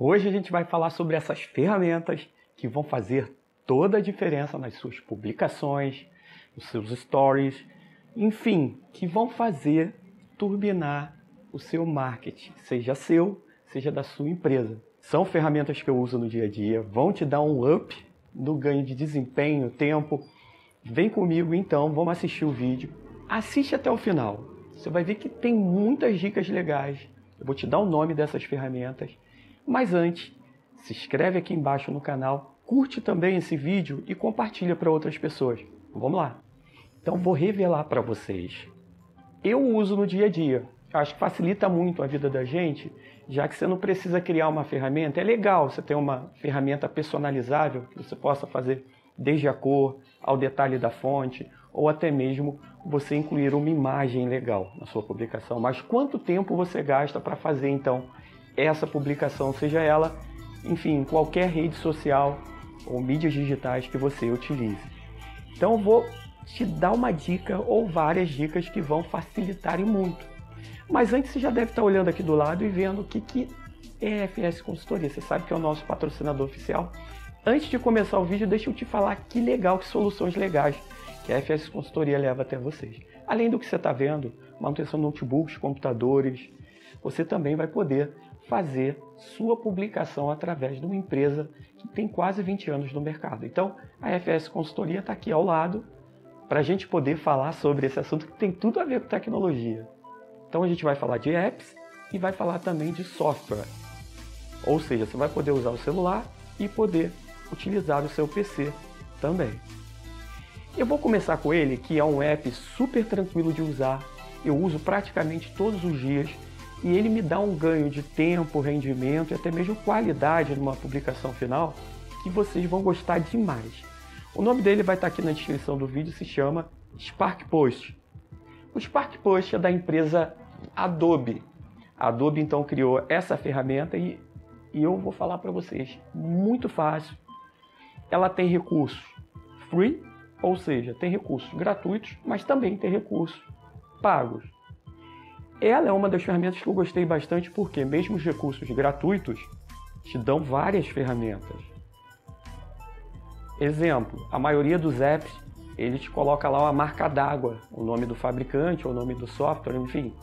Hoje a gente vai falar sobre essas ferramentas que vão fazer toda a diferença nas suas publicações, nos seus stories, enfim, que vão fazer turbinar o seu marketing, seja seu, seja da sua empresa. São ferramentas que eu uso no dia a dia, vão te dar um up no ganho de desempenho, tempo. Vem comigo então, vamos assistir o vídeo. Assiste até o final. Você vai ver que tem muitas dicas legais. Eu vou te dar o nome dessas ferramentas mas antes, se inscreve aqui embaixo no canal, curte também esse vídeo e compartilha para outras pessoas. Vamos lá. Então vou revelar para vocês. Eu uso no dia a dia. Acho que facilita muito a vida da gente, já que você não precisa criar uma ferramenta. É legal você ter uma ferramenta personalizável que você possa fazer desde a cor ao detalhe da fonte, ou até mesmo você incluir uma imagem legal na sua publicação. Mas quanto tempo você gasta para fazer então essa publicação, seja ela, enfim, qualquer rede social ou mídias digitais que você utilize. Então eu vou te dar uma dica ou várias dicas que vão facilitar e muito. Mas antes você já deve estar olhando aqui do lado e vendo o que, que é FS Consultoria. Você sabe que é o nosso patrocinador oficial. Antes de começar o vídeo, deixa eu te falar que legal, que soluções legais que a FS Consultoria leva até vocês. Além do que você está vendo, manutenção de notebooks, computadores, você também vai poder fazer sua publicação através de uma empresa que tem quase 20 anos no mercado. Então, a FS Consultoria está aqui ao lado para a gente poder falar sobre esse assunto que tem tudo a ver com tecnologia. Então, a gente vai falar de apps e vai falar também de software. Ou seja, você vai poder usar o celular e poder utilizar o seu PC também. Eu vou começar com ele, que é um app super tranquilo de usar. Eu uso praticamente todos os dias e ele me dá um ganho de tempo, rendimento e até mesmo qualidade numa publicação final que vocês vão gostar demais. O nome dele vai estar aqui na descrição do vídeo, se chama Spark Post. O Spark Post é da empresa Adobe. A Adobe então criou essa ferramenta e, e eu vou falar para vocês, muito fácil. Ela tem recursos free, ou seja, tem recursos gratuitos, mas também tem recursos pagos. Ela é uma das ferramentas que eu gostei bastante porque, mesmo os recursos gratuitos, te dão várias ferramentas. Exemplo, a maioria dos apps, ele te coloca lá uma marca d'água, o nome do fabricante, o nome do software, enfim.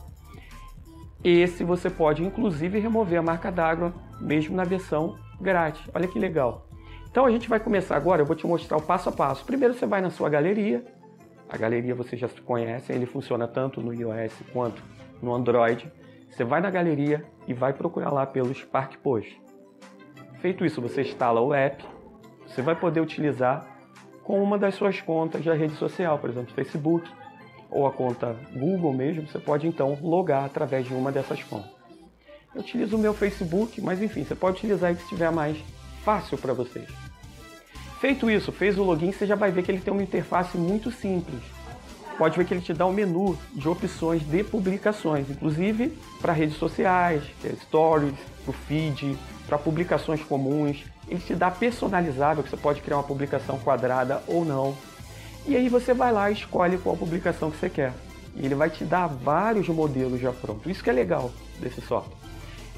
Esse você pode inclusive remover a marca d'água, mesmo na versão grátis. Olha que legal. Então a gente vai começar agora, eu vou te mostrar o passo a passo. Primeiro você vai na sua galeria. A galeria você já conhece, ele funciona tanto no iOS quanto no Android, você vai na galeria e vai procurar lá pelo Spark Post. Feito isso, você instala o app, você vai poder utilizar com uma das suas contas da rede social, por exemplo, Facebook ou a conta Google mesmo, você pode então logar através de uma dessas contas. Eu utilizo o meu Facebook, mas enfim, você pode utilizar aí que estiver mais fácil para vocês. Feito isso, fez o login, você já vai ver que ele tem uma interface muito simples pode ver que ele te dá um menu de opções de publicações, inclusive para redes sociais, é stories, para o feed, para publicações comuns. Ele te dá personalizável, que você pode criar uma publicação quadrada ou não. E aí você vai lá e escolhe qual publicação que você quer. E ele vai te dar vários modelos já prontos. Isso que é legal desse software.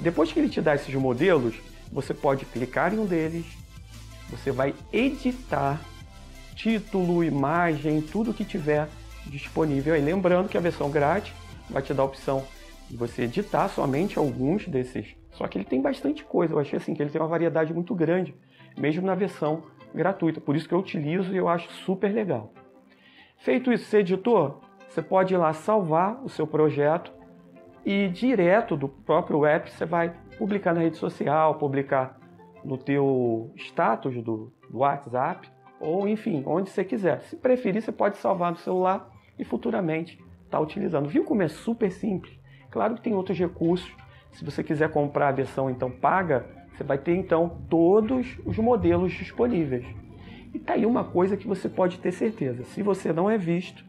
Depois que ele te dá esses modelos, você pode clicar em um deles, você vai editar título, imagem, tudo que tiver disponível aí. Lembrando que a versão grátis vai te dar a opção de você editar somente alguns desses. Só que ele tem bastante coisa. Eu achei assim que ele tem uma variedade muito grande, mesmo na versão gratuita. Por isso que eu utilizo e eu acho super legal. Feito isso, você editou, você pode ir lá salvar o seu projeto e direto do próprio app você vai publicar na rede social, publicar no teu status do, do WhatsApp ou enfim, onde você quiser. Se preferir, você pode salvar no celular e futuramente está utilizando. Viu como é super simples? Claro que tem outros recursos. Se você quiser comprar a versão então paga, você vai ter então todos os modelos disponíveis. E tá aí uma coisa que você pode ter certeza: se você não é visto,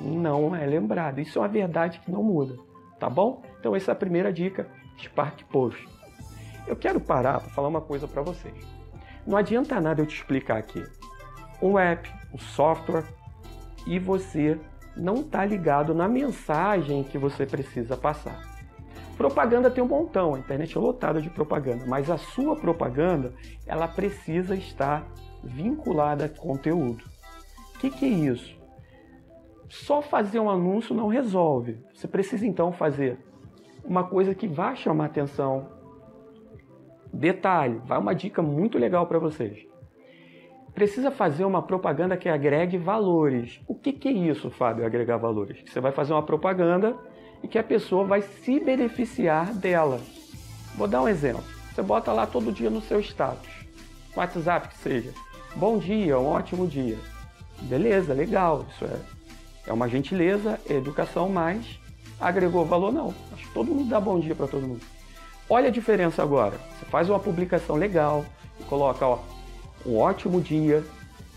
não é lembrado. Isso é uma verdade que não muda, tá bom? Então essa é a primeira dica, Spark Post. Eu quero parar para falar uma coisa para vocês. Não adianta nada eu te explicar aqui. Um app, um software, e você não está ligado na mensagem que você precisa passar. Propaganda tem um montão, a internet é lotada de propaganda, mas a sua propaganda ela precisa estar vinculada a conteúdo. O que, que é isso? Só fazer um anúncio não resolve. Você precisa então fazer uma coisa que vai chamar atenção. Detalhe, vai uma dica muito legal para vocês. Precisa fazer uma propaganda que agregue valores. O que, que é isso, Fábio, agregar valores? Você vai fazer uma propaganda e que a pessoa vai se beneficiar dela. Vou dar um exemplo. Você bota lá todo dia no seu status, WhatsApp que seja. Bom dia, um ótimo dia. Beleza, legal. Isso é, é uma gentileza, é educação, mas agregou valor não. Acho que todo mundo dá bom dia para todo mundo. Olha a diferença agora. Você faz uma publicação legal e coloca, ó, um ótimo dia,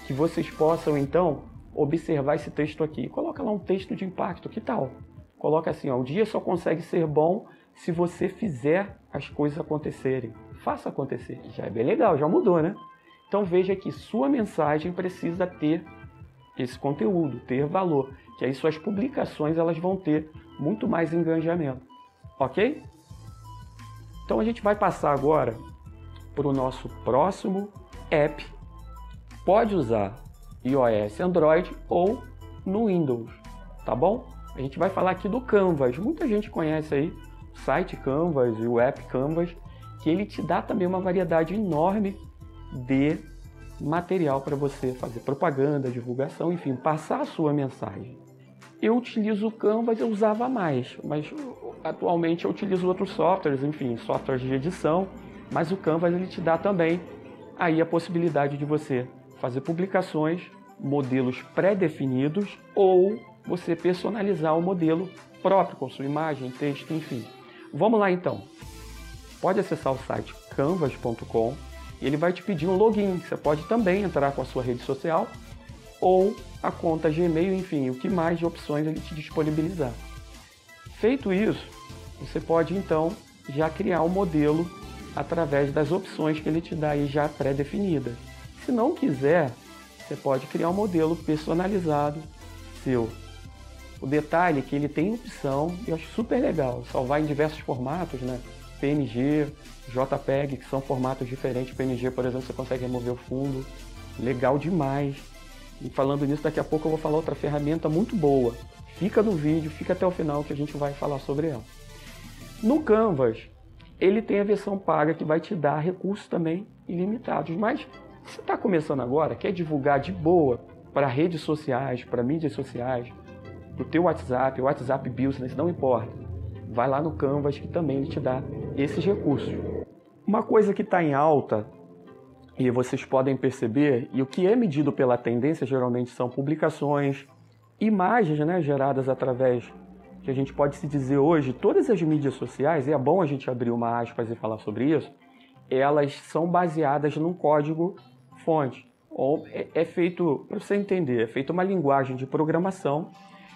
que vocês possam então observar esse texto aqui. Coloca lá um texto de impacto, que tal? Coloca assim, ó, o dia só consegue ser bom se você fizer as coisas acontecerem. Faça acontecer. Já é bem legal, já mudou, né? Então veja que sua mensagem precisa ter esse conteúdo, ter valor, que aí suas publicações elas vão ter muito mais engajamento, ok? Então a gente vai passar agora para o nosso próximo app. Pode usar iOS, Android ou no Windows, tá bom? A gente vai falar aqui do Canvas. Muita gente conhece aí o site Canvas e o app Canvas, que ele te dá também uma variedade enorme de material para você fazer propaganda, divulgação, enfim, passar a sua mensagem. Eu utilizo o Canvas, eu usava mais, mas atualmente eu utilizo outros softwares, enfim, softwares de edição, mas o Canvas ele te dá também aí a possibilidade de você fazer publicações, modelos pré-definidos ou você personalizar o modelo próprio com sua imagem, texto, enfim. Vamos lá então. Pode acessar o site canvas.com e ele vai te pedir um login. Você pode também entrar com a sua rede social ou a conta Gmail, enfim, o que mais de opções ele te disponibilizar. Feito isso, você pode então já criar um modelo através das opções que ele te dá aí já pré-definidas. Se não quiser, você pode criar um modelo personalizado seu. O detalhe é que ele tem opção, eu acho super legal, salvar em diversos formatos, né? PNG, JPEG, que são formatos diferentes. PNG, por exemplo, você consegue remover o fundo. Legal demais. E falando nisso, daqui a pouco eu vou falar outra ferramenta muito boa. Fica no vídeo, fica até o final que a gente vai falar sobre ela. No Canvas, ele tem a versão paga que vai te dar recursos também ilimitados. Mas se está começando agora, quer divulgar de boa para redes sociais, para mídias sociais, do teu WhatsApp, o WhatsApp Business, não importa. Vai lá no Canvas que também ele te dá esses recursos. Uma coisa que está em alta e vocês podem perceber, e o que é medido pela tendência geralmente são publicações, imagens né, geradas através, que a gente pode se dizer hoje, todas as mídias sociais, e é bom a gente abrir uma aspas e falar sobre isso, elas são baseadas num código fonte. Ou é, é feito, para você entender, é feita uma linguagem de programação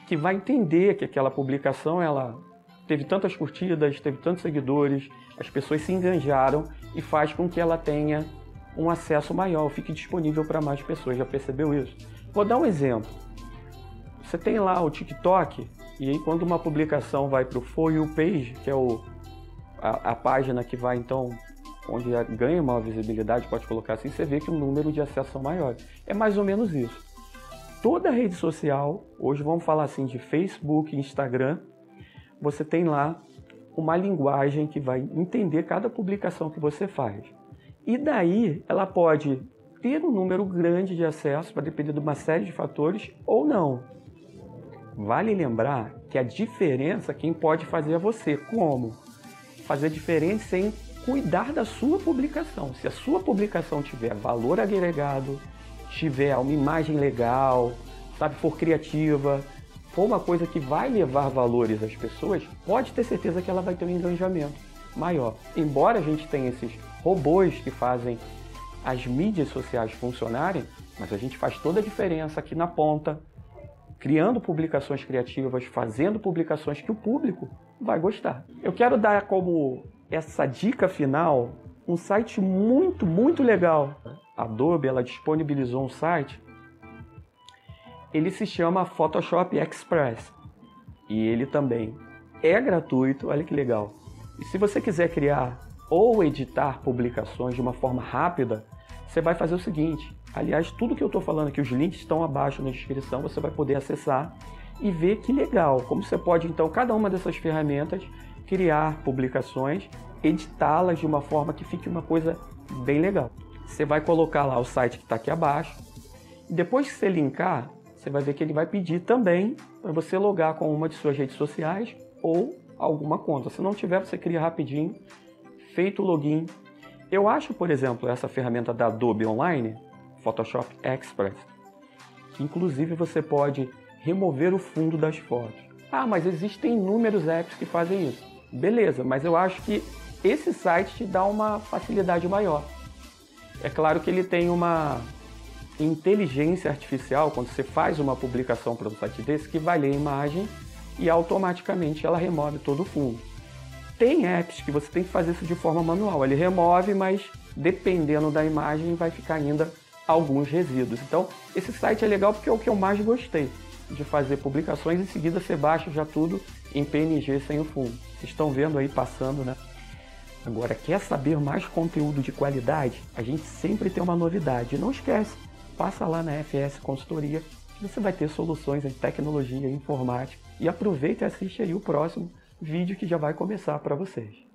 que vai entender que aquela publicação ela teve tantas curtidas, teve tantos seguidores, as pessoas se enganjaram e faz com que ela tenha um acesso maior, fique disponível para mais pessoas. Já percebeu isso? Vou dar um exemplo. Você tem lá o TikTok e aí quando uma publicação vai para o For You Page, que é o, a, a página que vai então onde ganha maior visibilidade, pode colocar assim, você vê que o número de acessos são maiores. É mais ou menos isso toda rede social, hoje vamos falar assim de Facebook, Instagram, você tem lá uma linguagem que vai entender cada publicação que você faz. E daí ela pode ter um número grande de acessos, para depender de uma série de fatores, ou não. Vale lembrar que a diferença quem pode fazer é você. Como? Fazer diferença em cuidar da sua publicação. Se a sua publicação tiver valor agregado, tiver uma imagem legal, sabe, for criativa, for uma coisa que vai levar valores às pessoas, pode ter certeza que ela vai ter um engajamento maior. Embora a gente tenha esses robôs que fazem as mídias sociais funcionarem, mas a gente faz toda a diferença aqui na ponta, criando publicações criativas, fazendo publicações que o público vai gostar. Eu quero dar como essa dica final um site muito, muito legal a Adobe ela disponibilizou um site. Ele se chama Photoshop Express e ele também é gratuito. Olha que legal. E se você quiser criar ou editar publicações de uma forma rápida, você vai fazer o seguinte. Aliás, tudo que eu estou falando aqui, os links estão abaixo na descrição, você vai poder acessar e ver que legal, como você pode então cada uma dessas ferramentas criar publicações, editá-las de uma forma que fique uma coisa bem legal. Você vai colocar lá o site que está aqui abaixo. E depois que você linkar, você vai ver que ele vai pedir também para você logar com uma de suas redes sociais ou alguma conta. Se não tiver, você cria rapidinho, feito o login. Eu acho, por exemplo, essa ferramenta da Adobe Online, Photoshop Express, que inclusive você pode remover o fundo das fotos. Ah, mas existem inúmeros apps que fazem isso. Beleza, mas eu acho que esse site te dá uma facilidade maior. É claro que ele tem uma inteligência artificial, quando você faz uma publicação para um site desse, que vai ler a imagem e automaticamente ela remove todo o fundo. Tem apps que você tem que fazer isso de forma manual. Ele remove, mas dependendo da imagem vai ficar ainda alguns resíduos. Então, esse site é legal porque é o que eu mais gostei de fazer publicações. Em seguida, você baixa já tudo em PNG sem o fundo. Vocês estão vendo aí passando, né? Agora, quer saber mais conteúdo de qualidade? A gente sempre tem uma novidade. Não esquece, passa lá na FS Consultoria que você vai ter soluções em tecnologia e informática. E aproveita e assiste aí o próximo vídeo que já vai começar para vocês.